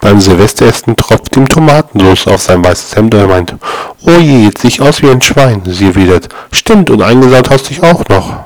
Beim Silvesteressen tropft ihm Tomatensauce auf sein weißes Hemd und er meint, oh je, jetzt sieh ich aus wie ein Schwein. Sie erwidert, stimmt, und eingesaut hast dich auch noch.